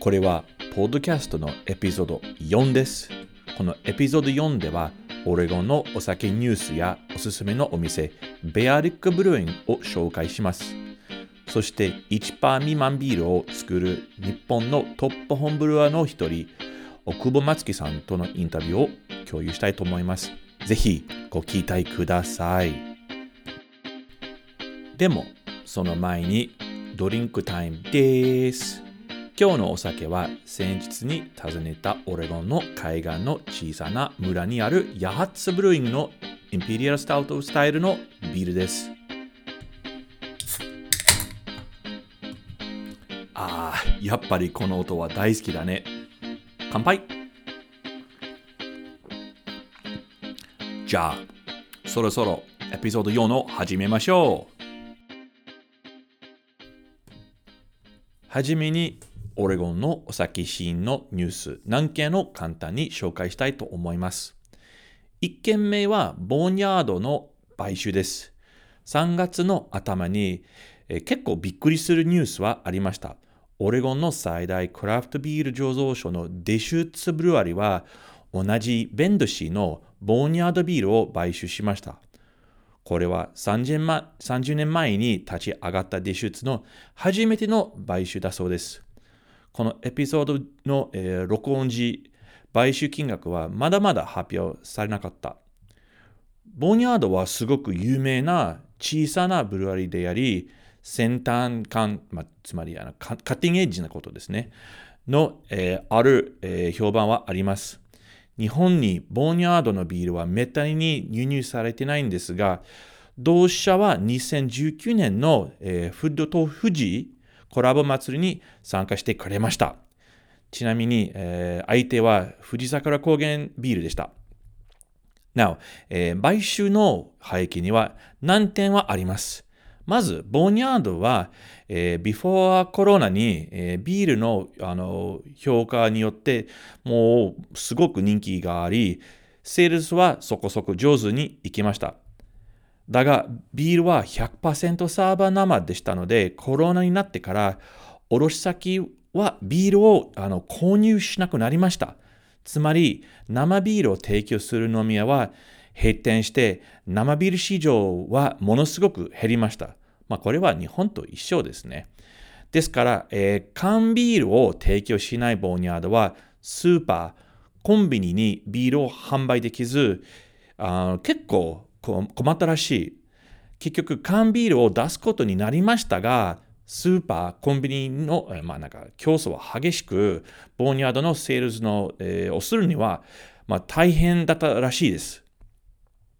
これは、ポッドキャストのエピソード4です。このエピソード4では、オレゴンのお酒ニュースやおすすめのお店、ベアリックブルーインを紹介します。そして1%未満ビールを作る日本のトップホームブルワーの一人、奥保松樹さんとのインタビューを共有したいと思います。ぜひご期待ください。でも、その前にドリンクタイムです。今日のお酒は先日に訪ねたオレゴンの海岸の小さな村にあるヤハッツブルーイングのインペリアルスタウトスタイルのビールです。ああ、やっぱりこの音は大好きだね。乾杯じゃあ、そろそろエピソード4を始めましょう。はじめに、オレゴンのお酒シーンのニュース何件を簡単に紹介したいと思います。1件目は、ボーニャードの買収です。3月の頭に、え結構びっくりするニュースはありました。オレゴンの最大クラフトビール醸造所のデシュッツブルワリは同じベンドシーのボーニャードビールを買収しました。これは 30, 30年前に立ち上がったデシュッツの初めての買収だそうです。このエピソードの、えー、録音時、買収金額はまだまだ発表されなかった。ボニャードはすごく有名な小さなブルワリーであり、先端感、まあ、つまりあのカッティングエッジなことですね、の、えー、ある、えー、評判はあります。日本にボーニャードのビールはめったに輸入されてないんですが、同社は2019年の、えー、フッドと富士コラボ祭りに参加してくれました。ちなみに、えー、相手は富士桜高原ビールでした。なお、えー、買収の背景には難点はあります。まず、ボーニャードは、えー、ビフォーコロナに、えー、ビールのあの評価によってもうすごく人気があり、セールスはそこそこ上手にいきました。だが、ビールは100%サーバー生でしたので、コロナになってから、卸先はビールをあの購入しなくなりました。つまり、生ビールを提供する飲み屋は閉店して、生ビール市場はものすごく減りました。まあ、これは日本と一緒ですね。ですから、えー、缶ビールを提供しないボーニャードは、スーパー、コンビニにビールを販売できず、あ結構困ったらしい。結局、缶ビールを出すことになりましたが、スーパー、コンビニの、まあ、なんか競争は激しく、ボーニャードのセールスの、えー、をするには、まあ、大変だったらしいです。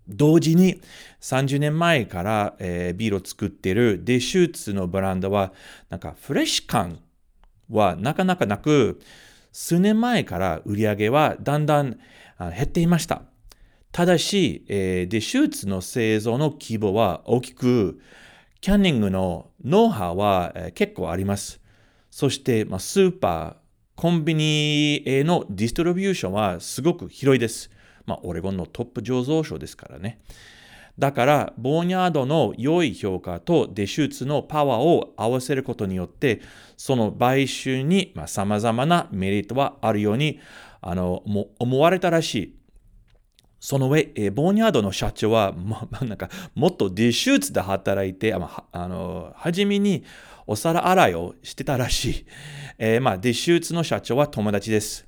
同時に30年前から、えー、ビールを作っているデシューツのブランドはなんかフレッシュ感はなかなかなく数年前から売り上げはだんだん減っていました。ただし、えー、デシューツの製造の規模は大きくキャンニングのノウハウは、えー、結構あります。そして、まあ、スーパー、コンビニへのディストリビューションはすごく広いです。まあ、オレゴンのトップ醸造所ですからね。だから、ボーニャードの良い評価とデシューツのパワーを合わせることによって、その買収に様々なメリットはあるようにあの思われたらしい。その上、えボーニャードの社長は、ま、なんかもっとディシューツで働いて、ああの初めにお皿洗いをしてたらしい。えー、まあ、ディシューツの社長は友達です。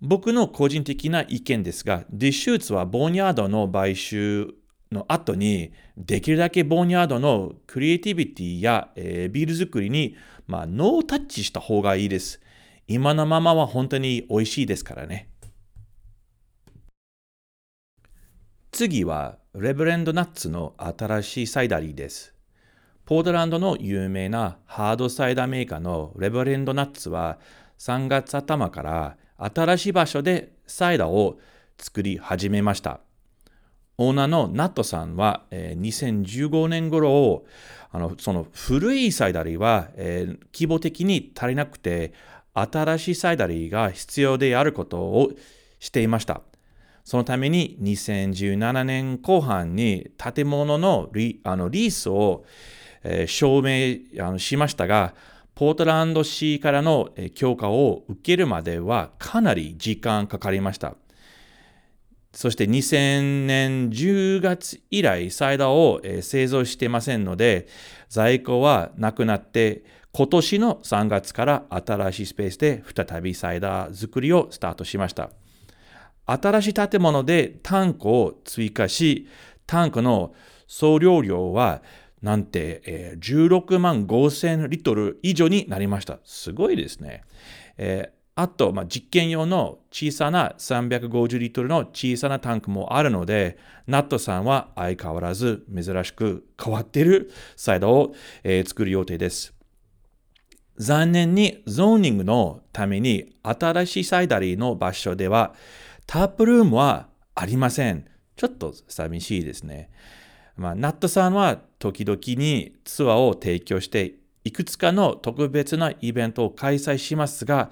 僕の個人的な意見ですが、ディシューツはボーニャードの買収の後に、できるだけボーニャードのクリエイティビティや、えー、ビール作りに、まあ、ノータッチした方がいいです。今のままは本当に美味しいですからね。次は、レブレンドナッツの新しいサイダリーです。ポートランドの有名なハードサイダーメーカーのレブレンドナッツは、3月頭から新しい場所でサイダーを作り始めました。オーナーのナットさんは、え、2015年頃あのその古いサイダリーは、え、規模的に足りなくて新しいサイダリーが必要であることをしていました。そのために2017年後半に建物のリあのリースを、えー、証明あのしましたが、ポートランド市からの許可を受けるまではかなり時間かかりました。そして2000年10月以来、サイダーを製造していませんので、在庫はなくなって、今年の3月から新しいスペースで再びサイダー作りをスタートしました。新しい建物でタンクを追加し、タンクの総量量はなんて、えー、16万5000リットル以上になりました。すごいですね。えー、あと、まあ、実験用の小さな350リットルの小さなタンクもあるので、ナットさんは相変わらず珍しく変わっているサイドを、えー、作る予定です。残念にゾーニングのために新しいサイダリーの場所ではタップルームはありません。ちょっと寂しいですね。まあ、ナットさんは時々にツアーを提供して、いくつかの特別なイベントを開催しますが、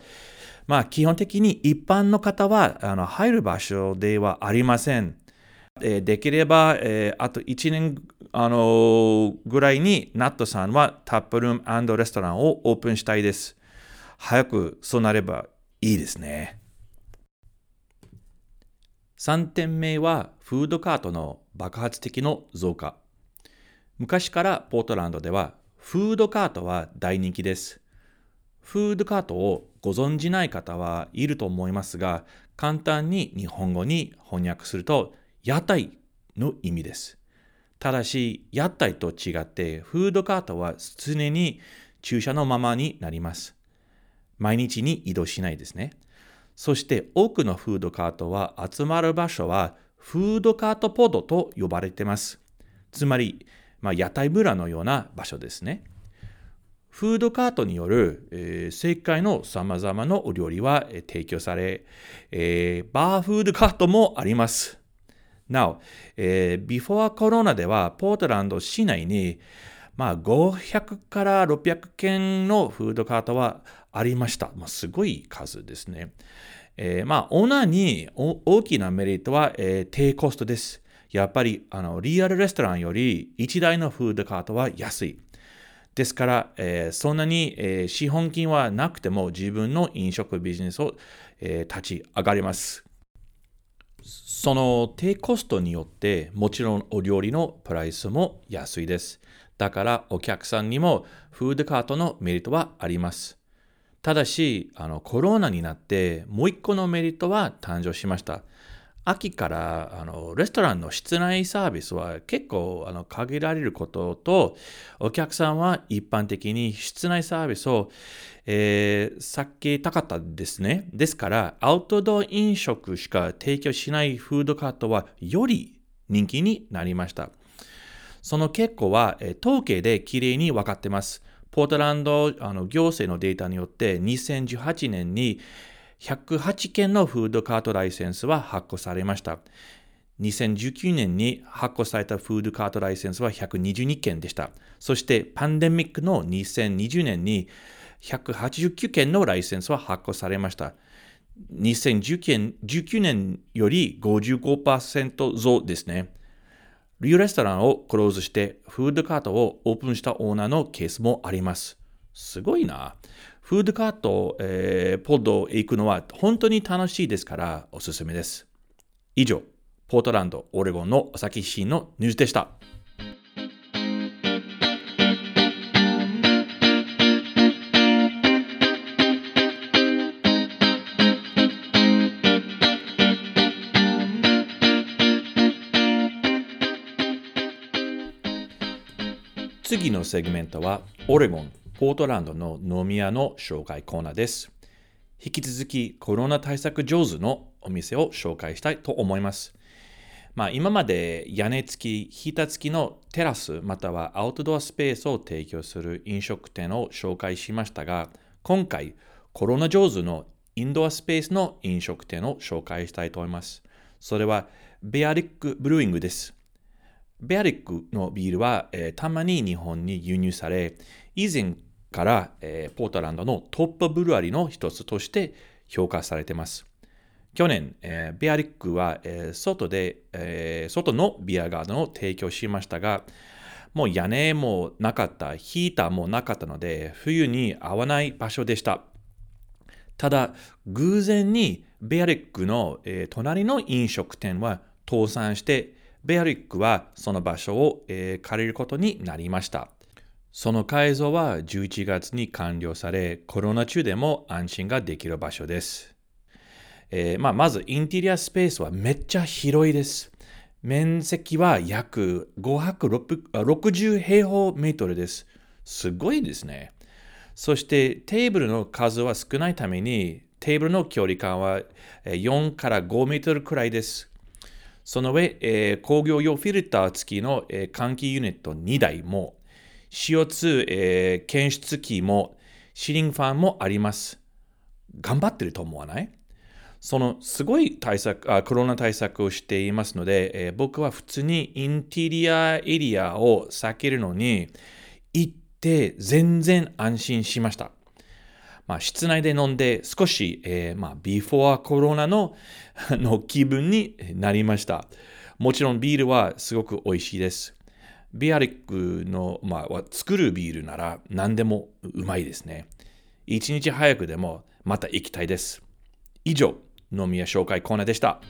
まあ、基本的に一般の方はあの入る場所ではありません。えー、できれば、えー、あと1年、あのー、ぐらいにナットさんはタップルームレストランをオープンしたいです。早くそうなればいいですね。3点目はフードカートの爆発的の増加。昔からポートランドではフードカートは大人気です。フードカートをご存じない方はいると思いますが、簡単に日本語に翻訳すると屋台の意味です。ただし、屋台と違ってフードカートは常に駐車のままになります。毎日に移動しないですね。そして多くのフードカートは集まる場所はフードカートポドと呼ばれています。つまり、まあ、屋台村のような場所ですね。フードカートによる、えー、正解の様々なお料理は、提供され、えー、バーフードカートもあります。なお、えー、ビフォーコロナではポートランド市内に、まあ、500から600件のフードカートはありました。まあ、すごい数ですね。えー、まあ、オーナーに大きなメリットは、えー、低コストです。やっぱりあのリアルレストランより1台のフードカートは安い。ですから、えー、そんなに、えー、資本金はなくても自分の飲食ビジネスを、えー、立ち上がります。その低コストによってもちろんお料理のプライスも安いです。だからお客さんにもフードカートのメリットはあります。ただし、あのコロナになってもう一個のメリットは誕生しました。秋からあのレストランの室内サービスは結構あの限られることと、お客さんは一般的に室内サービスを、えー、避けたかったですね。ですから、アウトドア飲食しか提供しないフードカートはより人気になりました。その結果は、え統計できれいに分かってます。ポートランドあの行政のデータによって2018年に108件のフードカートライセンスは発行されました。2019年に発行されたフードカートライセンスは122件でした。そしてパンデミックの2020年に189件のライセンスは発行されました。2019年より55%増ですね。リューレストランをクローズしてフードカートをオープンしたオーナーのケースもあります。すごいな。フードカート、えー、ポッドへ行くのは本当に楽しいですからおすすめです。以上、ポートランド、オレゴンの朝日市のニュースでした。次のセグメントは、オレゴン、ポートランドの飲み屋の紹介コーナーです。引き続き、コロナ対策上手のお店を紹介したいと思います。まあ、今まで屋根付き、ヒーター付きのテラスまたはアウトドアスペースを提供する飲食店を紹介しましたが、今回、コロナ上手のインドアスペースの飲食店を紹介したいと思います。それはベアリックブルーイングです。ベアリックのビールは、えー、たまに日本に輸入され、以前から、えー、ポートランドのトップブルワリの一つとして評価されています。去年、えー、ベアリックは、えー、外で、えー、外のビアガードンを提供しましたが、もう屋根もなかった、ヒーターもなかったので、冬に合わない場所でした。ただ、偶然にベアリックの、えー、隣の飲食店は倒産して、ベアリックはその場所を、えー、借りることになりました。その改造は11月に完了され、コロナ中でも安心ができる場所です。えー、まあ、まずインテリアスペースはめっちゃ広いです。面積は約560平方メートルです。すごいですね。そしてテーブルの数は少ないためにテーブルの距離感は4から5メートルくらいです。その上、えー、工業用フィルター付きの、えー、換気ユニット2台も CO2、えー、検出機もシリングファンもあります。頑張ってると思わない？そのすごい対策あ、コロナ対策をしていますので、えー、僕は普通にインテリアエリアを避けるのに行って全然安心しました。まあ、室内で飲んで少し、えー、まあ、ビフォーコロナの の気分になりました。もちろんビールはすごく美味しいです。ビアリックの、まあ、作るビールなら何でもうまいですね。一日早くでもまた行きたいです。以上。飲み屋紹介コーナーでした。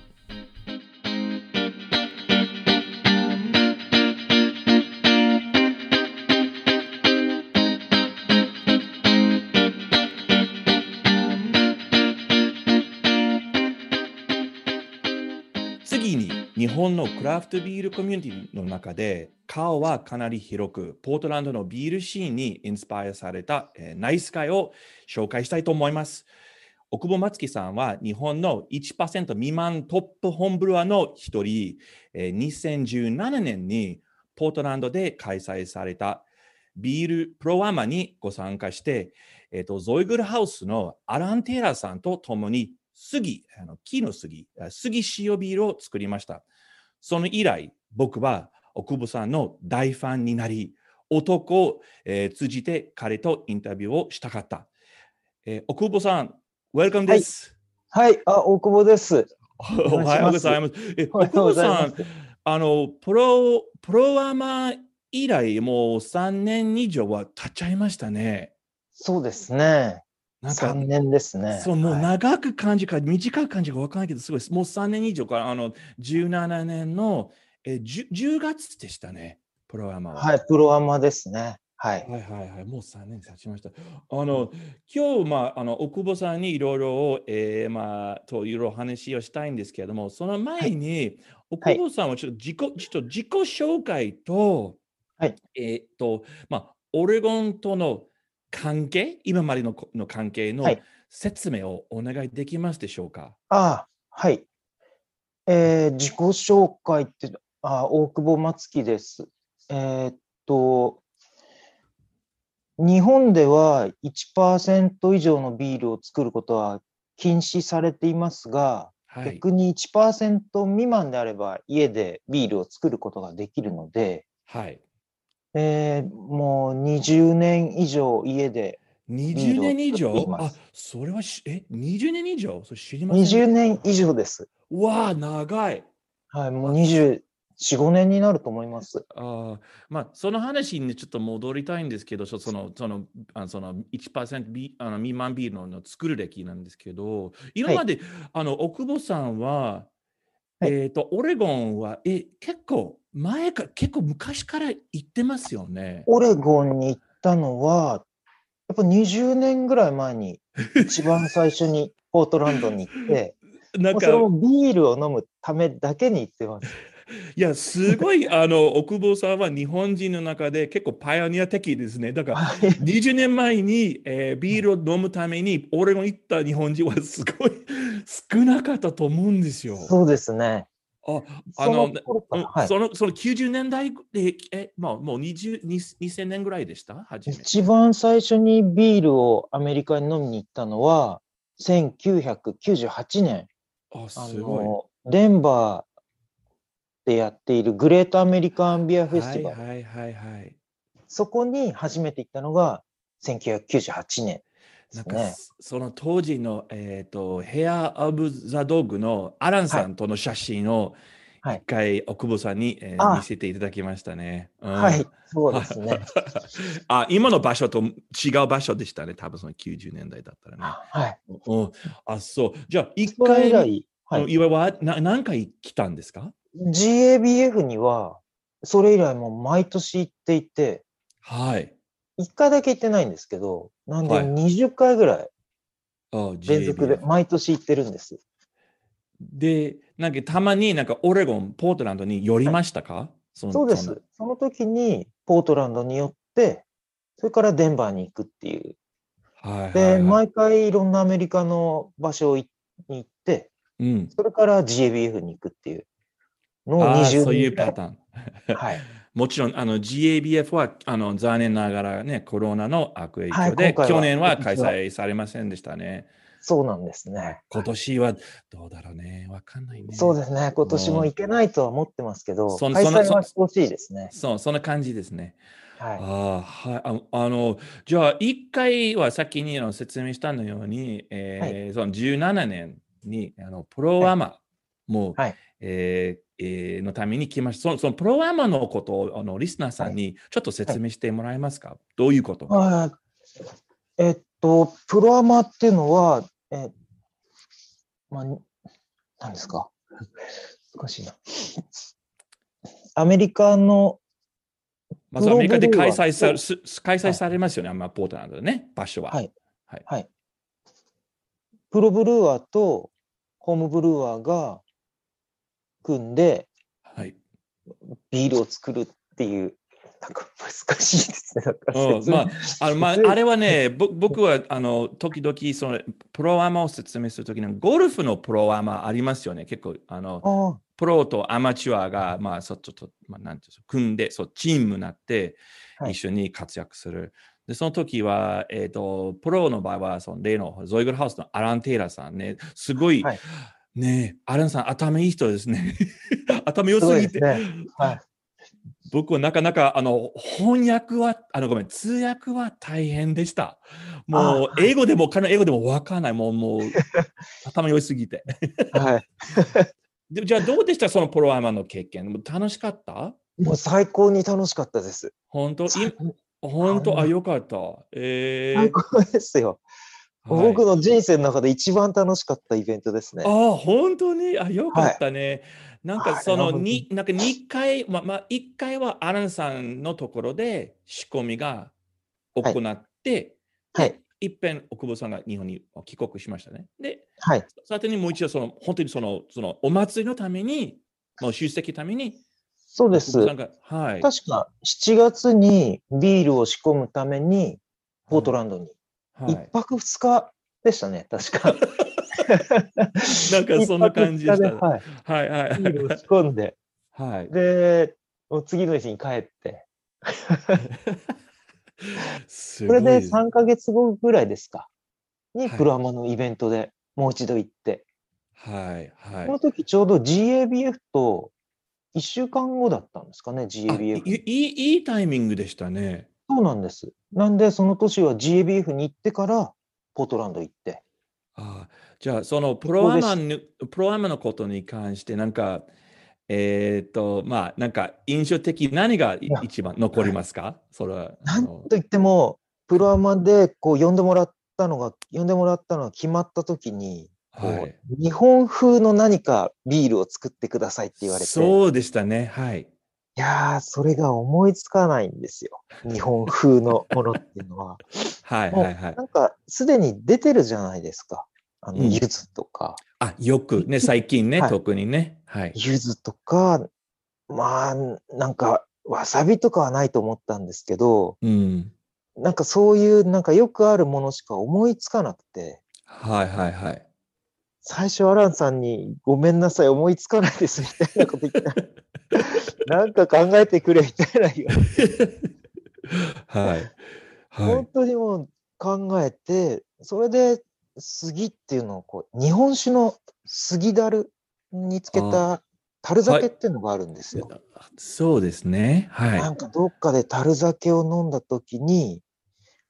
日本のクラフトビールコミュニティの中で顔はかなり広くポートランドのビールシーンにインスパイアされた、えー、ナイス会を紹介したいと思います。奥保松樹さんは日本の1%未満トップホームブルワーの一人え、2017年にポートランドで開催されたビールプロアマにご参加して、えーと、ゾイグルハウスのアラン・テイラーさんと共に杉、あの木の杉、杉塩ビールを作りました。その以来、僕は奥保さんの大ファンになり、男を、えー、通じて彼とインタビューをしたかった。えー、奥保さん、Welcome です。はい、あ、大久保です。おはようございます。え、大久保さん、あの、プロ、プロアマ以来、もう3年以上は経っちゃいましたね。そうですね。なんか3年ですね。そう、もう長く感じか、はい、短く感じか分からないけど、すごいです。もう3年以上から、あの、17年のえ 10, 10月でしたね、プロアマは。はい、プロアマですね。はい。はいはいはい。もう3年経ちました。あの、今日、まあ、あの、奥保さんにいろいろ、えー、まあ、といろいろ話をしたいんですけれども、その前に、はい、奥保さんはちょっと自己、ちょっと自己紹介と、はい。えっと、まあ、オレゴンとの関係、今までのの関係の説明をお願いできますでしょうか？はい、ああ、はい。えー、自己紹介って、あ大久保松樹です。えー、っと、日本では1%以上のビールを作ることは禁止されていますが、はい、逆に1%未満であれば家でビールを作ることができるので、はいえー、もう20年以上家で20年以上？あ、それはし、え、20年以上？それ知りません ?20 年以上です。わあ、長い。はい、もう20、4、5年になると思います。あまあ、その話にちょっと戻りたいんですけど、そのそのあその1%ビあの未満ビールの作る歴なんですけど、今まで、はい、あの奥保さんは、はい、えっ、ー、と、オレゴンはえ結構前か、結構昔から行ってますよね。オレゴンに行ったのは、やっぱ20年ぐらい前に 一番最初にポートランドに行って、なんかビールを飲むためだけに行ってます。いや、すごい、あの、奥保さんは日本人の中で結構パイオニア的ですね。だから、20年前に、えー、ビールを飲むために、オレゴン行った日本人はすごい少なかったと思うんですよ。そうですね。ああその。そのその90年代で、えまあ、もう20 2000年ぐらいでした？初めて。一番最初にビールをアメリカに飲みに行ったのは、1998年、あ、あすごい。の、デンバーでやっているグレートアメリカンビアフェスティバル。はいはいはいはい。そこに初めて行ったのが1998年なんか、ね。その当時の、えっ、と、ヘア・オブ・ザ・ドッグのアランさんとの写真をはい一回奥久保さんに、えーあ見せていただきましたね。うんはい、そうですね。あ、今の場所と違う場所でしたね。多分その90年代だったらね。はい。うん、あ、そう。じゃあ、一回、以来、はい、岩はな何回来たんですか？GABF には、それ以来もう毎年行っていて、はい。1回だけ行ってないんですけど、なんではい20回ぐらいあ連続で毎年行ってるんです。で、なんかたまになんかオレゴン、ポートランドに寄りましたか、そのそうでそのす。その時にポートランドに寄って、それからデンバーに行くっていう。はいはい、で、はい。毎回いろんなアメリカの場所に行って、うん。それから GABF に行くっていうのをああ、20そういう年パターン。はい。もちろん、あの GABF はあの残念ながらね、コロナの悪影響で、はい去年は開催されませんでしたね。そうなんですね。今年はどうだろうね。わかんないね。そうですね。今年も行けないとは思ってますけど、そん開催はしてほしいですね。そう、そんな感じですね。はい。ああ、はい。ああの、じゃあ、一回は先にあの説明したのように、えーその17年にあのプロアマも、はいえのために来ました。そのそのプロアマのことをあのリスナーさんにちょっと説明してもらえますか、どういうことえっと、プロアマっていうのは、え、まあ、何ですか？難しいな。アメリカの、まずアメリカで開催さす開催されますよね、まあ、ポートランドでね、場所は。はいはい。はい。プロブルーワーとホームブルーワーが組んではい。ビールを作るっていう、なんか難しいですね。うんまあ、あの、まあ、あれはね、ぼ僕は、あの、時々、その、プロアマを説明するときに、ゴルフのプロアマありますよね。結構、あの、あプロとアマチュアが、まあ、そちょっと、まあ、なんていうん組んで、そう、チームになって、はい一緒に活躍する。で、その時は、えっ、と、プロの場合は、その例のゾイグルハウスのアラン・テイラーさんね、すごい、はいねアランさん、頭いい人ですね。頭良すぎて。ね。はい。僕はなかなか、あの、翻訳は、あの、ごめん、通訳は大変でした。もう、英語でも、かなり英語でもわかんない。もう、もう、頭良すぎて。はい。でじゃあ、どうでしたそのプロアマの経験？楽しかった？もう最高に楽しかったです。本当？本当？あ、よかった。えー最高ですよ。はい僕の人生の中で一番楽しかったイベントですね。あ、本当に？あ、よかったね。なんかはいそのに、なんか2回、まあ、まあ、1回はアランさんのところで仕込みが行って、はい。いっぺん奥保さんが日本に帰国しましたね。で、はい。その後にもう一度その、本当にその、そのお祭りのために、もう出席のために、そうですはい。確か7月にビールを仕込むために、ポートランドに。はい一泊二日でしたね、確か。なんかそんな感じでした。一泊二日ではいはいはい。ビールを仕込んで、はい。で、次の日に帰って、すこれでごいす3ヶ月後ぐらいですか、にはいプロアマのイベントでもう一度行って、はいはいこの。時ちょうど GABF と1週間後だったんですかね、GABF。いいいいタイミングでしたね。そうなんです。なんで、その年は GABF に行ってから、ポートランド行って。あじゃあ、そのプロアマのプロアマのことに関して、なんか、えっ、と、まあ、なんか印象的、何が一番残りますか？それは。あなんのと言っても、プロアマでこう呼んでもらったのが、呼んでもらったのが決まった時に、こうはい、日本風の何かビールを作ってくださいって言われて、いそうでしたね。はい。やー、それが思いつかないんですよ。日本風のものっていうのは。はいはいはいな。んか、すでに出てるじゃないですか。あの、うん柚子とか、あ、よくね、最近ね、はい特にね。はい。柚子とか、まあ、なんか、わさびとかはないと思ったんですけど、うん。なんかそういう、なんかよくあるものしか思いつかなくて、はいはいはい。最初アランさんにごめんなさい、思いつかないですみたいなこと言ったら、なんか考えてくれみたいな言われて、はい。は本い。当にもう考えて、それで杉っていうのをこう、日本酒の杉だるにつけた樽酒っていうのがあるんですよ。そうですね。は。ないんかどっかで樽酒を飲んだ時に、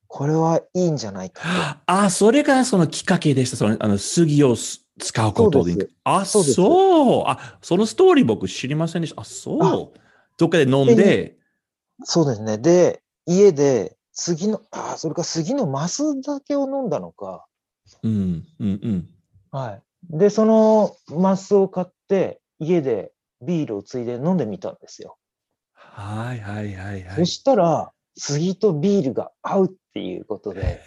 これはいいんじゃないかあ、それがそのきっかけでした。その、あの、杉をす使うことです。あ、そう。あ、そのストーリー僕知りませんでした？あ、そう。どっかで飲んで。そうですね。で、家で杉の、あ、それか杉のマス酒を飲んだのか。うん、うん、うん。はい。で、そのマスを買って、家でビールをついで飲んでみたんですよ。はい、はい、はい、はそい。したら、杉とビールが合うっていうことで、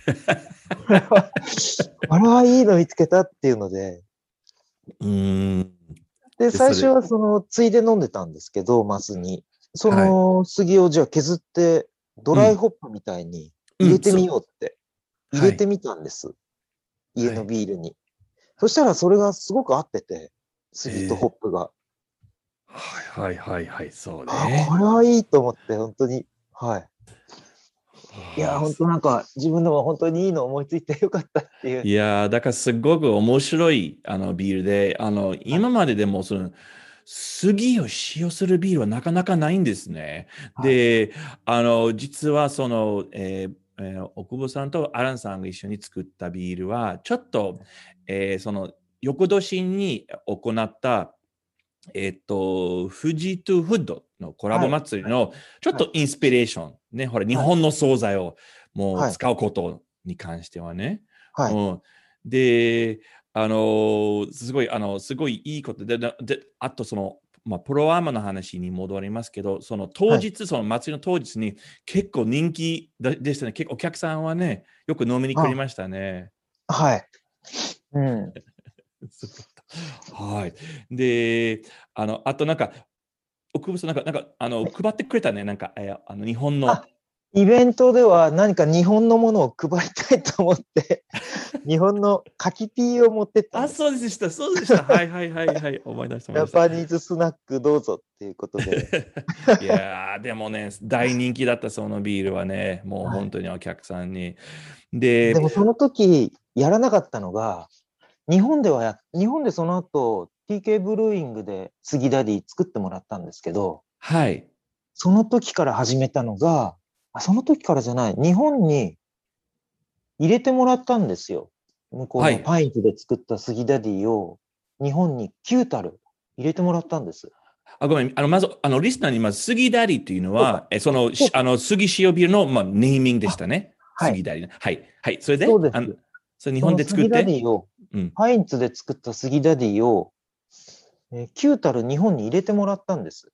これは、これはいいの見つけたっていうので、うーん。で、最初はその、ついで飲んでたんですけど、マスに。その杉をじゃあ削って、ドライホップみたいに入れてみようって、うん入れてみたんです。家のビールに。そしたらそれがすごく合ってて、杉とホップが。はい、はい、はい、はい、そうあ、ね。これはいいと思って、本当に。はい。いや、本当なんか、自分でも本当にいいの思いついてよかったっていう。いやーだからすごく面白いあのビールで、あの今まででもその杉を使用するビールはなかなかないんですね。はいで、あの実はその、えーえー奥保さんとアランさんが一緒に作ったビールは、ちょっと、えーその翌年に行った、えっ、と、富士トゥフッドのコラボ祭りのちょっとインスピレーション、ね、ほら、日本の惣菜をもはいう使うことに関してはね。はい。うん、で、あのーすごい、あの、すごいいいことで、でであとその、まあ、プロアーマの話に戻りますけど、その当日、その祭りの当日に結構人気ででしたね。結構お客さんはね、よく飲みに来りましたね。はい。うん。はい。で、あの、あとなんか、奥部さん、なんか、なんか、あの、配ってくれたね、なんか、えーあの日本の、あイベントでは何か日本のものを配りたいと思って、日本の柿ピーを持ってったんあ、です。そうでした、そうでした。はいはいはいはい、思い出した、出した。 Japanese snack どうぞっていうことで。いやーでもね、大人気だったそのビールはね、もうはい本当にお客さんに。で、でもその時やらなかったのが、日本ではや、日本でその後 TK ブルーイングで杉ダディ作ってもらったんですけど、はい。その時から始めたのが、あその時からじゃない、日本に入れてもらったんですよ。向こうはいの Pints で作った杉ダディを日本に9タル入れてもらったんです。あごめん、あのまず、あのリスナーにまず、杉ダディっていうのは、えその、あの杉使用ビールの、まあ、ネーミングでしたね。はい杉ダ。はい。はい。それで、そうですあのそれ日本で作って、その杉ダデて、ィを、うん Pints で作った杉ダディを、えー9タル日本に入れてもらったんです。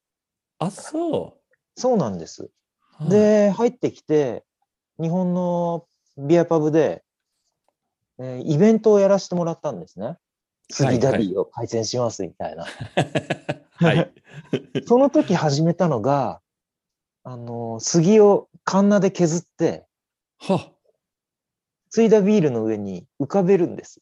あ、そそうなんです。う。はい、で、入ってきて、日本のビアパブで、えーイベントをやらせてもらったんですね。杉ダディを改善しますみたいな。はい。その時始めたのが、あの、杉をカンナで削って、はついだビールの上に浮かべるんです。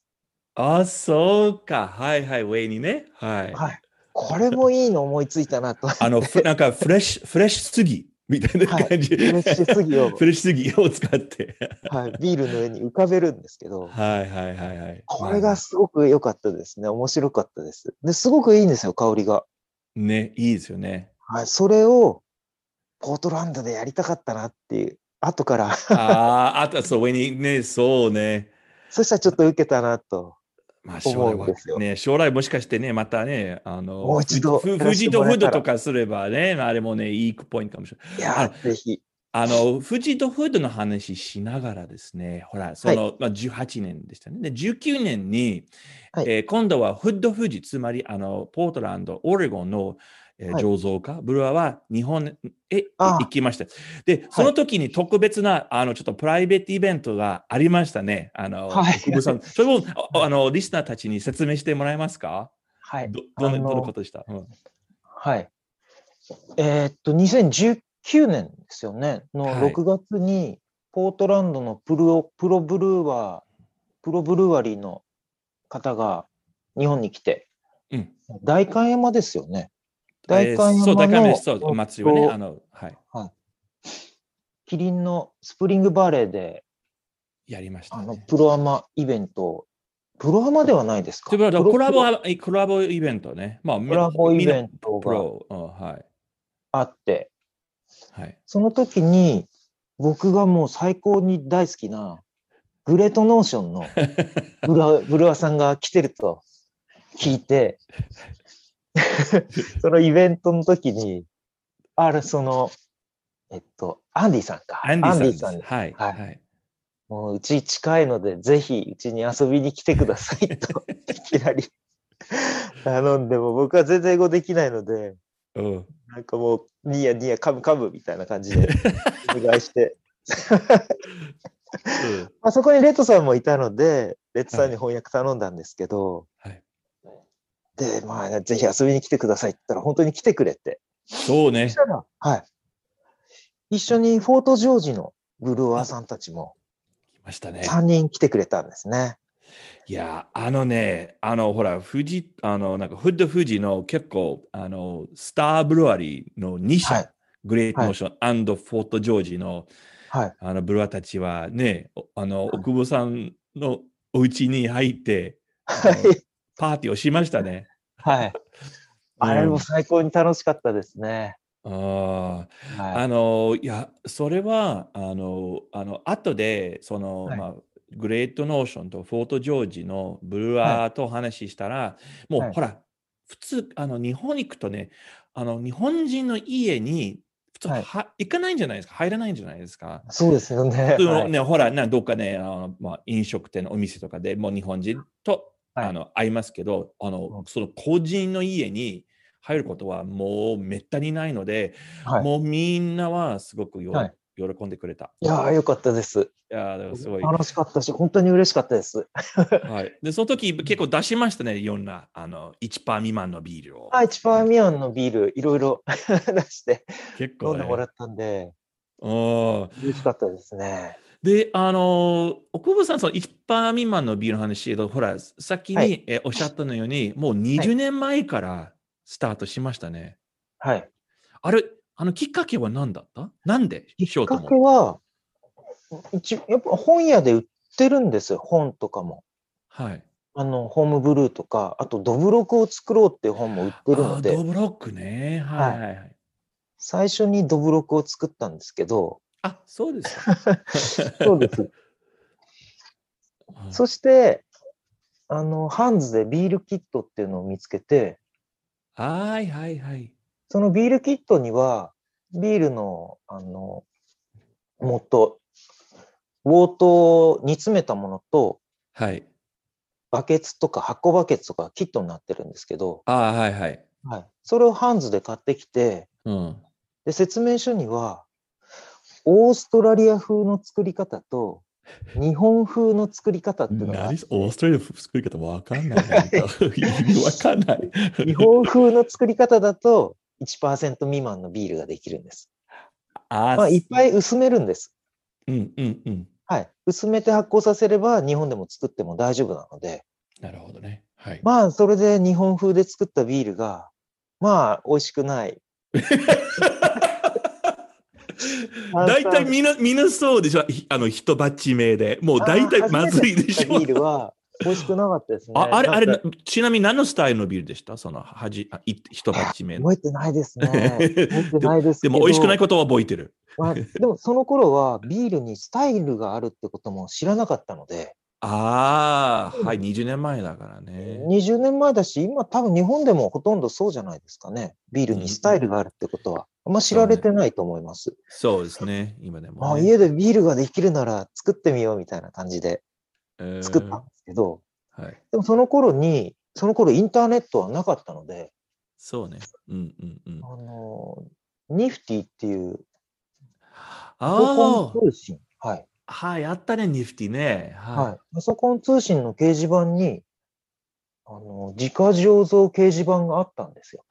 あ、そうか。はいはい。上にね。はい。はい。これもいいの思いついたなと。あの、ふ なんかフレッシュ、フレッシュ杉みたいなはい感じ。フレッシュ杉をフレッシュ杉を使って。はい、ビールの上に浮かべるんですけど、はいはいはいはい。これがすごく良かったですね。面白かったです。で、すごくいいんですよ、香りが。ね、いいですよね。はい、それを、ポートランドでやりたかったなっていう、後から、ああ、あとそう上にね、そうね。そしたらちょっと受けたなと。まあ将来はね、将来もしかしてね、またね、あの、もう一度ふやらせ富士とフードとかすればね、あれもね、いいポイントかもしれない。いやー、ぜひ。あの、富士とフードの話しながらですね、ほら、その、まあ、18年でしたね。で、19年に、はいえー今度はフッド富士、つまり、あの、ポートランド、オレゴンの、え醸造家、ブルワーは日本へ行きました。で、その時に特別な、あの、ちょっとプライベートイベントがありましたね。あの、はいさん、それを、ああの、リスナーたちに説明してもらえますか？はい。ど、どのどんなことでした、うんはい。えーっと、2019年ですよね。のはい6月に、ポートランドのプロプロブルーワー、プロブルワリーの方が、日本に来て、うん代官山ですよね。代えー官山の、そう、大官山。そう、お祭りはね、えっとあの、はい。キリンのスプリングバレーで、やりましたあの、ね。プロアマイベント、プロアマではないですか？コラボは、コラボイベントね。まあ、コラボイベンントがプロ、うんはい。あって、はい。その時に僕がもう最高に大好きなグレートノーションの ブルワブルワさんが来てると聞いて、そのイベントの時に、あれ、その、えっと、アンディさんか。アンディさんはい。はいはい。もううち近いので、ぜひうちに遊びに来てくださいと、いきなり頼んでも、僕は全然英語できないので、うん。なんかもう、ニヤニヤ、カムカムみたいな感じでお願いして。まあそこにレッドさんもいたので、レッドさんに翻訳頼んだんですけど、はい。で、まあ、ぜひ遊びに来てくださいって言ったら、本当に来てくれて。そうねそし。たら、はい。一緒にフォートジョージのブルワーさんたちも来ましたね。3人来てくれたんですね。いや、あのね、あの、ほら、富士、あの、なんか、フッド富士の結構、あの、スターブルワリーの2社、はい。グレートモーションフォートジョージの、はい。あの、ブルワーたちはね、おあの、はい奥久保さんのお家に入って、はい。パーティーをしましたね。はい。あれも最高に楽しかったですね。ああ、はあの、いや、それは、あの、あの、後で、その、はいまあ、グレートノーションとフォートジョージのブルワーとお話ししたら、もう、はいほら、普通、あの、日本に行くとね、あの、日本人の家に、普通はいは、行かないんじゃないですか、入らないんじゃないですか？い。そうですよね。普通のはいね、ほら、などっかね、あのまあ、飲食店のお店とかでもう日本人と、はいあの会いますけど、あの、その個人の家に入ることはもうめったにないので、はい。もうみんなはすごくよ、はい喜んでくれた。いやー、よかったです。いやーだからすごい。楽しかったし、本当に嬉しかったです。はい、で、その時結構出しましたね、いろんなあの1パー未満のビールを。はい、チパーミアンのビール、いろいろ 出して結構、ね。飲んでもらったんで、うん嬉しかったですね。で、あの、奥久保さん、その1パー未満のビールの話で、ほら、さっきに、はいえおっしゃったのように、もう20年前からスタートしましたね。はい。あれ、あのきっかけは何だった？なんできっかしようと思うけは、一やっぱ本屋で売ってるんですよ、本とかも。はい。あの、ホームブルーとか、あと、ドブロクを作ろうっていう本も売ってるのでド、ブロックね。はいはいはい。最初にドブロクを作ったんですけど、あ、そうですか。そうです。うんそして、あの、ハンズでビールキットっていうのを見つけて、はいはいはい。そのビールキットには、ビールの、あの、元、ウォートを煮詰めたものと、はい。バケツとか発酵バケツとかキットになってるんですけど、ああ、はいはい。はい。それをハンズで買ってきて、うん。で、説明書には、オーストラリア風の作り方と、日本風の作り方っていうのオーストラリア作り方わかんない。わかんない。日本風の作り方だと1%未満のビールができるんです。あまあ、いっぱい薄めるんです。うんうんうん。はい。薄めて発酵させれば日本でも作っても大丈夫なので、なるほどね。はい。まあ、それで日本風で作ったビールが、まあ、美味しくない。大体みんな、みんなそうでしょ？ひあの、一バッチ目で。もう大体まずいでしょ？ビールは美味しくなかったですね。ああれ、あれちなみに何のスタイルのビールでした？その、はじ、あい一バッチ目の。覚えてないですね。覚えてないです。でも美味しくないことは覚えてる。まあ、でもその頃はビールにスタイルがあるってことも知らなかったので、ああ、はい、20年前だからね。20年前だし、今多分日本でもほとんどそうじゃないですかね。ビールにスタイルがあるってことは。あんま知られてないと思います。そうですね、今でも、あね。家でビールができるなら作ってみようみたいな感じでえー作ったんですけど、はい。でもその頃に、その頃インターネットはなかったので、そうね。うんうんうん。あの、ニフティっていうあコン通信、はい、あ、はい、あったね、ニフティね。はいは。パソコン通信の掲示板に、あの、自家醸造掲示板があったんですよ。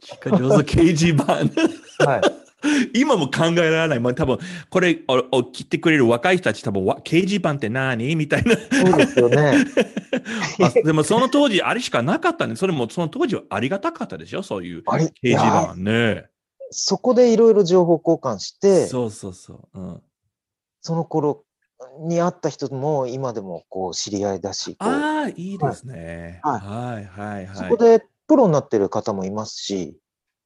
い。自家上手掲示板。はい。今も考えられない。まあ、多分これをを切ってくれる若い人たち、多分わ掲示板って何？みたいな。そうですよね。あでもその当時、あれしかなかったね。それもその当時はありがたかったでしょ？そういうあれ掲示板ね。そこでいろいろ情報交換して、そうそうそう。うん、その頃に会った人も今でもこう知り合いだし、ああ、いいですね。ははいはいはい。そこでプロになってる方もいますし、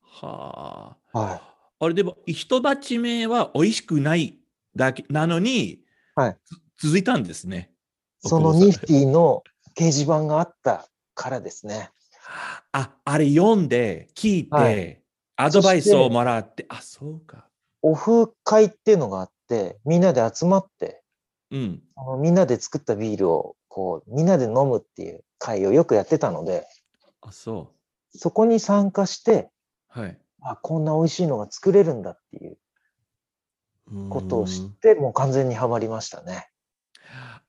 はあ。はい。あれでも、一鉢目は美味しくないだけなのに、はいつ続いたんですね。そのニフティの掲示板があったからですね。あ、あれ読んで、聞いて、はいアドバイスをもらって、あ、そうか。オフ会っていうのがあって、みんなで集まって、うん。みんなで作ったビールをこうみんなで飲むっていう会をよくやってたので、あ、そそこに参加して、う。はい。あ、こんな美味しいのが作れるんだっていうことを知って、もう完全にハマりましたね。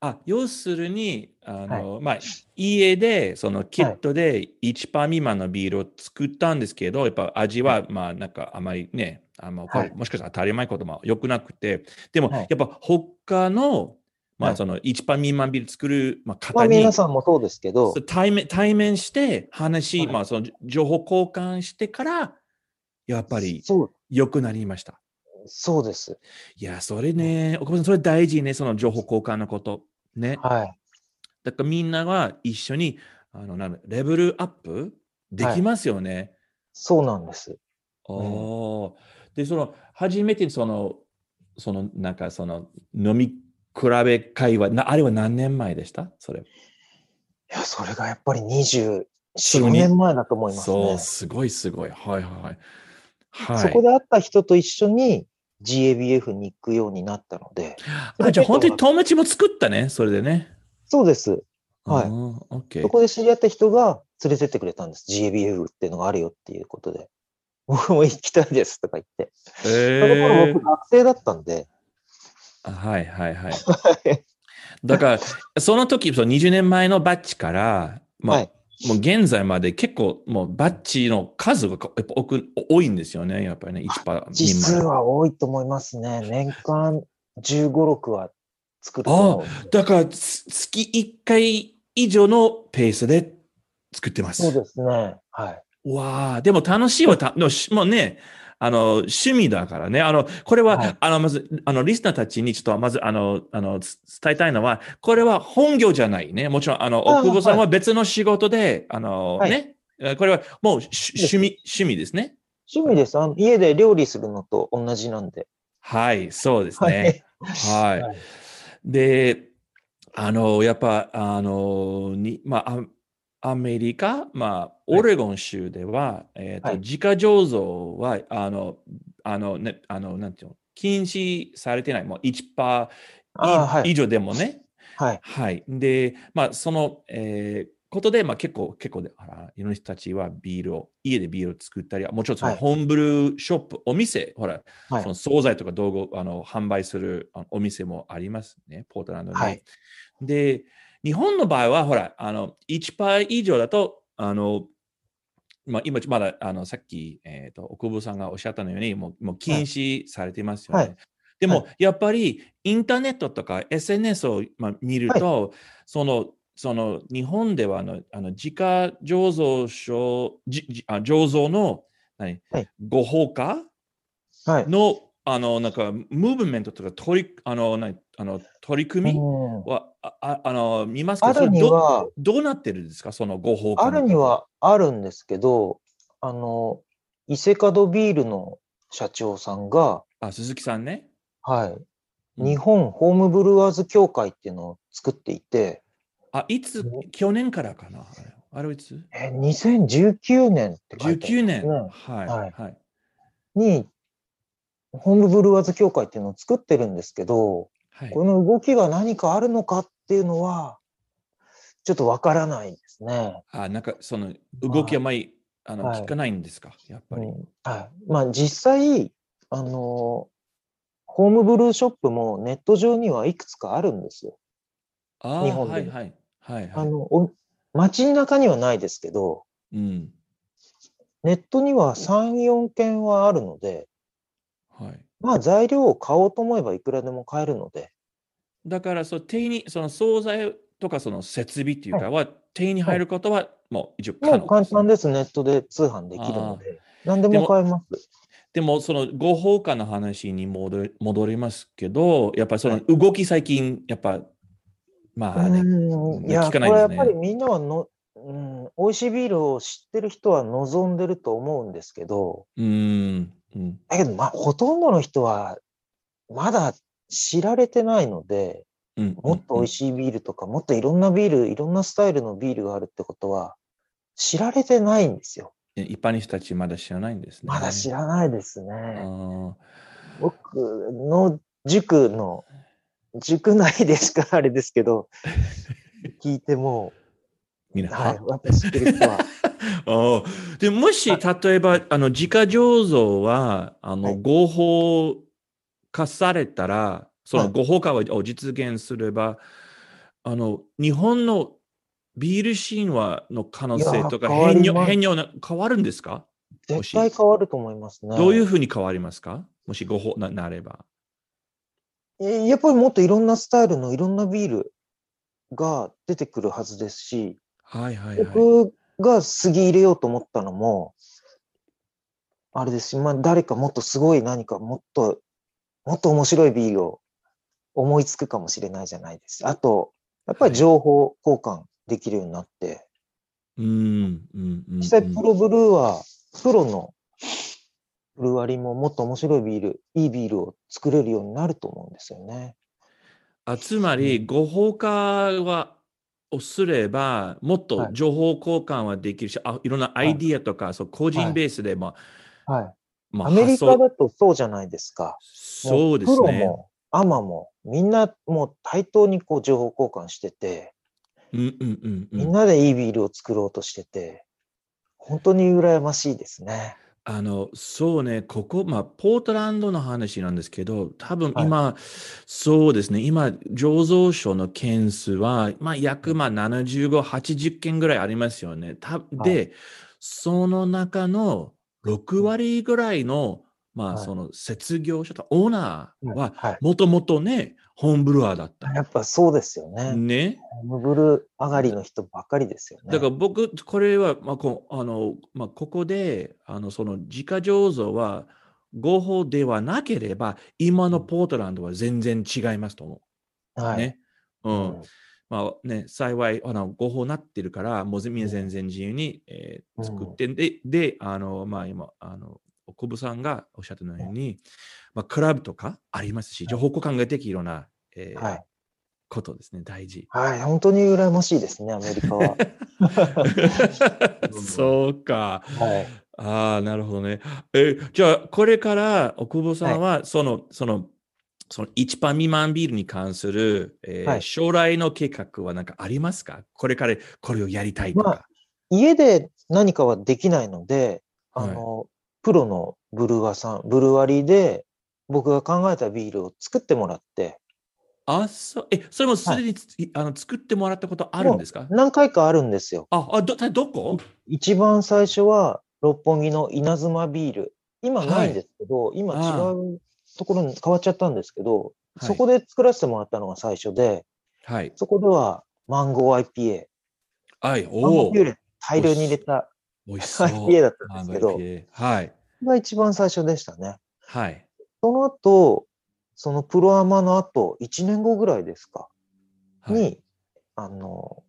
あ、要するに、あの、まあ、家で、そのキットで1パー未満のビールを作ったんですけど、やっぱ味は、まあ、なんかあまりね、あの、はいもしかしたら当たり前ことも良くなくて、でも、はいやっぱ他の、まあ、はいその1パー未満ビール作る、まあ、まあ方に、皆さんもそうですけど対面対面して話、はいまあ、その情報交換してから、やっぱりそう、良くなりました。そうです。いや、それね、岡本さん、それ大事ね、その情報交換のこと。ね。はい。だからみんなが一緒にあのなんだレベルアップできますよね。そうなんです。おーで、その、初めてその、その、なんかその、飲み比べ会話、なあれは何年前でした？それ。いや、それがやっぱり24、すぐ5に年前だと思いますそう、ね。すごいすごい。はいはいはい。はい、そこで会った人と一緒に GABF に行くようになったので、あじゃあ本当に友達も作ったね、それでね。そうです。はいうん。オッケーそこで知り合った人が連れてってくれたんです。GABF っていうのがあるよっていうことで。僕も行きたいですとか言って。えその頃ー僕学生だったんで、あはいはいはい。だから、その時、その20年前のバッジから、まあ、はいもう現在まで結構、もうバッジの数がやっぱ多く多いんですよね、やっぱりね、1パー実数は多いと思いますね。年間15、6は作ると思う。だから、つ月1回以上のペースで作ってます。そうですね。はい。わあ、でも楽しいはた、しもうね、あの、趣味だからね。あの、これは、はいあの、まず、あの、リスナーたちにちょっと、まず、あの、あの、つ伝えたいのは、これは本業じゃないね。もちろん、あの、あ奥保さんはは別の仕事で、あの、はいね、えこれはもうし趣味、趣味ですね。趣味です。あの家で料理するのと同じなんで。はい、そうですはね。い。はい。はいで、あの、やっぱ、あの、に、まあ、アアメリカ、まあ、オレゴン州では、えっ、と、はい自家醸造は、あの、あの、ね、あの、なんていうの、禁止されてない、もう1%ああはい以上でもね。はい。はい。で、まあ、その、えーことで、まあ、結構、結構で、あら、いろんな人たちはビールを、家でビールを作ったり、もちろんそのはいホームブルーショップ、お店、ほら、はいその惣菜とか道具あの販売するお店もありますね、ポートランドに。はいで、日本の場合は、ほら、あの1%以上だと、あのまあ、今、まだあのさっき、えー、と奥部さんがおっしゃったのように、もうもう禁止されてますよね。はい。でも、はやっぱりインターネットとか SNS を、まあ、見ると、そのその日本ではあのあの自家醸造所じじあ醸造の何、はい。ご放火はい。の、あの、なんか、ムーブメントとか取り、あの、なあの取り組みうんは、あああの、見ますけど、あるにはどどうなってるんですか？そのご報告。あるにはあるんですけど、あの、伊勢門ビールの社長さんが、あ、鈴木さんね。はい、うん日本ホームブルワーズ協会っていうのを作っていて、あ、いつ、去年からかなあれいつ？え、2019年って書いてあ ?19 年。るんですね。はい。はいはい。に、ホームブルワーズ協会っていうのを作ってるんですけど、はい。この動きが何かあるのかっていうのは、ちょっとわからないですね。あ、なんか、その、動きあまり、あの、はい聞かないんですか？やっぱり。うんはい。まあ実際、あの、ホームブルーショップもネット上にはいくつかあるんですよ。ああ、日本ではいはい。はいはい。あの、お街中にはないですけど、うん。ネットには3、4件はあるので、はい。まあ材料を買おうと思えばいくらでも買えるので、だから、そう手に、その惣菜とかその設備っていうかは、手に入ることはもう一応可能もう簡単でです。ネットで通販できるので、何でも買えます。す。でも、その合法化の話に戻り戻りますけど、やっぱりその動き最近、やっぱ、まあね、うん。いや、こ聞かないですね。れやっぱりみんなはの、うん、美味しいビールを知ってる人は望んでると思うんですけど、うーん、うん、だけど、まあ、ほとんどの人はまだ知られてないので、うん、もっと美味しい。ビールとか、もっといろんなビール、いろんなスタイルのビールがあるってことは、知られてないんですよ。一般の人たちまだ知らないんですね。まだ知らないですあね。ー僕の塾の、塾内でしかあれですけど、聞いても、みん。な、はいは、やっぱ知ってる人は、ああ。でもし、例えば、あの、自家醸造は、あの、はい。合法化されたら、そのはい。合法化を実現すれば、あの、日本のビールシーンはの可能性とか、変容、変容な、変わるんですか？絶対変わると思いますね。どういうふうに変わりますか？もし合法ななれば。えやっぱりもっといろんなスタイルのいろんなビールが出てくるはずですし、はいはいはい。僕が杉入れようと思ったのも、あれですし、まあ誰かもっとすごい何かもっと、もっと面白いビールを思いつくかもしれないじゃないです。あと、やっぱり情報交換できるようになって、うん、うん、うん。実際プロブルーは、プロのブルワリーももっと面白いビール、いいビールを作れるようになると思うんですよね。あつまり、合法化はをすれば、もっとはい情報交換はできるし、あいろんなアイディアとか、そう個人ベースで、まあはい。まあ、アメリカだとそうじゃないですか。そうですね。もプロもアマもみんなもう対等にこう情報交換してて、うんうんうんうん。みんなでいいビールを作ろうとしてて、本当に羨ましいですね。あの、そうね、ここ、まあ、ポートランドの話なんですけど、多分はい今、そうですね、今、醸造所の件数は、まあ、約、まあ、75、80件ぐらいありますよね。たで、その中の6割ぐらいの、まあ、はいその、設業者とオーナーは、はい。もともとね、ホームブルワーだった。やっぱそうですよね。ね。ホームブルー上がりの人ばっかりですよね。だから僕、これは、まあこうあのまあ、ここであのその自家醸造は合法ではなければ、今のポートランドは全然違いますと思う。はい。ねううんんまあね、幸いあの合法になってるから、もう全然自由に、えーうん作って、で、であのまあ、今、あの小部さんがおっしゃったように、まあ、クラブとかありますし、情報交換ができるような、えーはい。ことですね、大事。はい。本当に羨ましいですね、アメリカは。そうか。はい。ああ、なるほどね。え、じゃあ、これから、奥保さんは、その、その、その1パン未満ビールに関する、えーはい将来の計画は何かありますか？これからこれをやりたいとか。まあ家で何かはできないので、あはいの、プロのブルワさん、ブルワリーで僕が考えたビールを作ってもらって、あ、そう。え、それもすでにつ、あの作ってもらったことあるんですか？何回かあるんですよ。あ、あど、どこ？一番最初は六本木の稲妻ビール。今ないんですけど、今ああ違うところに変わっちゃったんですけど、はいそこで作らせてもらったのが最初で、はい。そこではマンゴー IPA。はい。おお大量に入れた美味しそう。IPA だったんですけど、はい。が一番最初でしたね。はい。その後、そのプロアマの後、1年後ぐらいですか、はい。に、あの、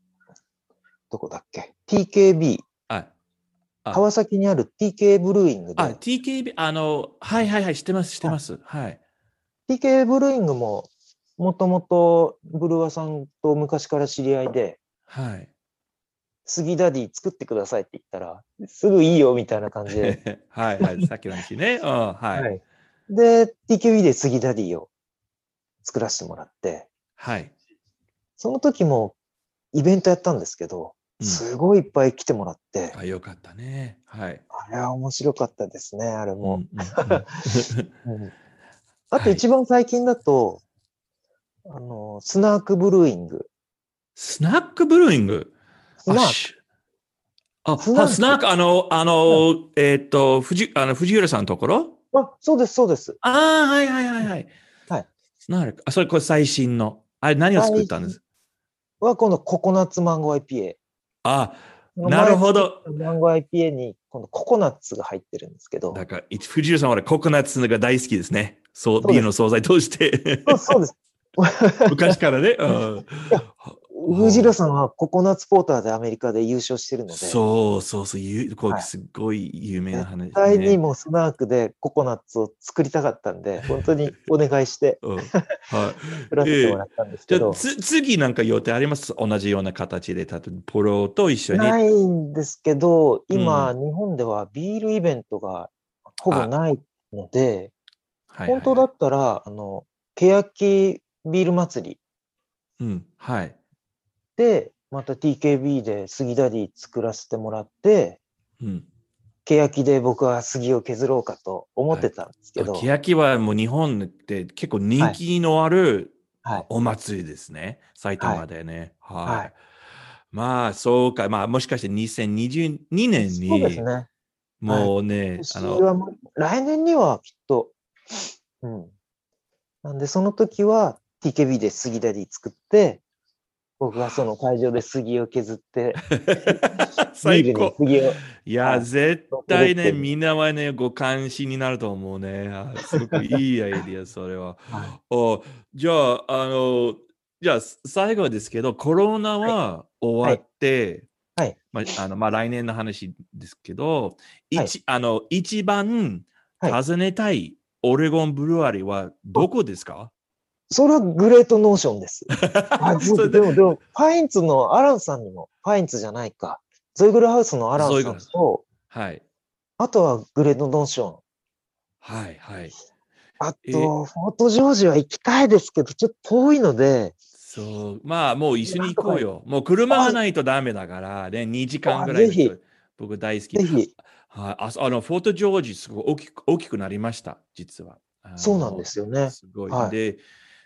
どこだっけ ?TKB、あ、あ川崎にある TK ブルーイングで、あ、TKB、あの、はいはいはい、知ってます、知ってます。はい。TK ブルーイングも、もともとブルワさんと昔から知り合いで、はい。杉ダディ作ってくださいって言ったら、すぐいいよみたいな感じで、はいはい、さっきの話ね。うん、はい。はいで、TKB で杉ダディを作らせてもらって、はい。その時もイベントやったんですけど、うんすごいいっぱい来てもらって、あ、よかったね。はい。あれは面白かったですね、あれも。あと一番最近だと、あの、スナークブルーイング。スナックブルーイング？スナーク。しあ、スナックあスナック、あの、あの、えーっと、藤、あの、藤浦さんのところ？あ、そうです、そうです。ああ、はいはいはいはい。はい。なるあ、それこれ最新の。あれ何を作ったんです？は、このココナッツマンゴー IPA。あなるほど。マンゴー IPA に、このココナッツが入ってるんですけど。だから、い藤井さんはココナッツが大好きですね。そう、ビールの惣菜として。そうです。昔からね。うん 藤浦さんはココナッツポーターでアメリカで優勝してるので、そうそうそう、ゆこはいうすっごい有名な話、ね。絶対にもうスナークでココナッツを作りたかったんで、本当にお願いしてうんはい。作らせてもらったんですけど、じゃあつ次なんか予定あります？同じような形で、例えばプロと一緒に？ないんですけど、今、う日本ではビールイベントがほぼないので、はい本当だったら、あの、欅ビール祭りうん。はい。で、また TKB で杉ダディ作らせてもらって、うん。欅で僕は杉を削ろうかと思ってたんですけど、はい。欅はもう日本で結構人気のあるはい。お祭りですね。埼玉でね。はい。はいまあ、そうか。まあ、もしかして2022年そうですに、ね。もうね、あ今の来年にはきっと、うん。なんで、その時は TKB で杉ダディ作って、僕がその会場で杉を削って、最高。いや、はい絶対ね、みんなはね、ご感心になると思うね。あすごくいいアイディア、それは。はおじゃあ、あの、じゃあ、最後ですけど、コロナは終わって、はい。まあ、あのまあ、来年の話ですけど、はい。一あの一番はい。訪ねたいオレゴンブルワリーはどこですか？それは Great Notion です。あででも、でも、 Pints のアランさんにも、 Pints じゃないか、 Zoiglhaus のアランさんと、はい。あとは Great Notion。はい、はい。あと、えフォートジョージは行きたいですけど、ちょっと遠いので、そう、まあ、もう一緒に行こうよ。もう車がないとダメだから、ね、2時間ぐらいあぜひで僕大好き。ぜひ、はい、ああの、フォートジョージ、すごい大きく大きくなりました、実は。そうなんですよね。すごい。はいで、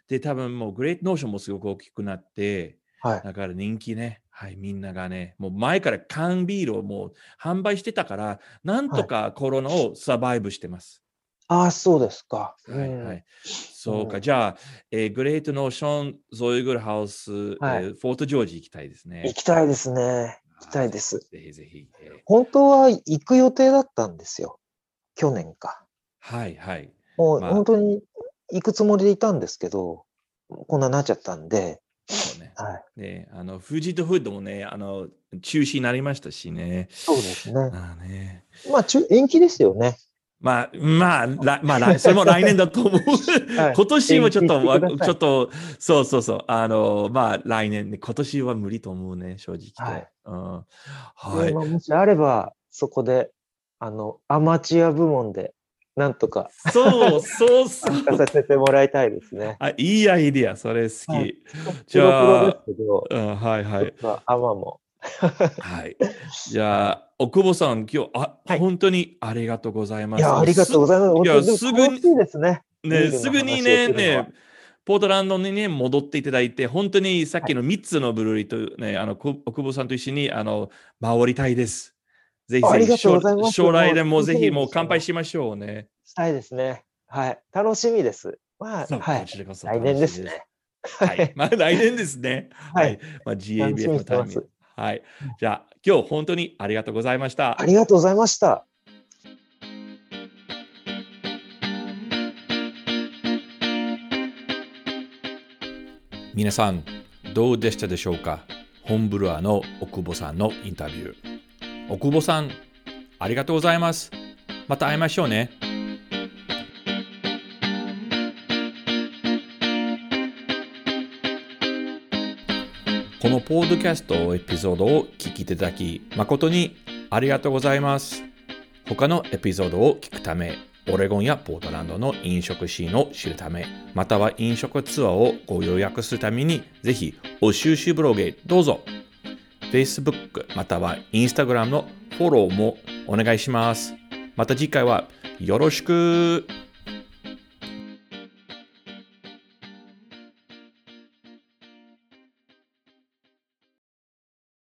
で、多分もう、グレートノーションもすごく大きくなって、はい。だから人気ね、はい、みんながね、もう前から缶ビールをもう販売してたから、なんとかコロナをサバイブしてます。ああ、そうですか。はいはうんい。そうか、うんじゃあ、えーグレートノーション、ゾイグルハウス、はいえーフォートジョージ行きたいですね。行きたいですね。行きたいです。ぜひぜひ。えー本当は行く予定だったんですよ。去年か。はいはい。もうまあ本当に行くつもりでいたんですけど、こんなになっちゃったんで、そうね。はい。ね、あの、富士とフードもね、あの、中止になりましたしね。そうですね。あーねまあ、中延期ですよね。まあ、まあ、らまあ、来それも来年だと思う。はい今年はちょっと、ちょっと、そうそうそう、あの、まあ、来年ね、今年は無理と思うね、正直と。はいうん、はい。もしあれば、そこで、あの、アマチュア部門で、なんとかそうそうそう。させてもらいたいですね。あ、いいアイディア、それ好き。はいじゃあうん、はいはい。アマも。はい。じゃあ、奥保さん、今日、あ、はい本当にありがとうございます。いや、ありがとうございます。いやすぐにですね。ね、すぐにね、ね、ポートランドにね、戻っていただいて、本当にさっきの3つのブルーリーとね、あの、こ奥保さんと一緒に、あの、回りたいです。ぜひぜひ将来でもぜひもう乾杯しましょうね。したいですね。はい。楽しみです。まあ、はい。来年ですね。みはい。まあ、来年ですね。は はいい。まあ、GABF にのタイミング。はい。じゃあ、今日本当にありがとうございましたあ。りがとうございました。皆さん、どうでしたでしょうか？本ブルアの奥保さんのインタビュー。奥保さん、ありがとうございます。また会いましょうね。このポッドキャストエピソードを聞きいただき、誠にありがとうございます。他のエピソードを聞くため、オレゴンやポートランドの飲食シーンを知るため、または飲食ツアーをご予約するために、ぜひ、お収集ブログへどうぞ。Facebook または Instagram のフォローもお願いします。また次回はよろしく。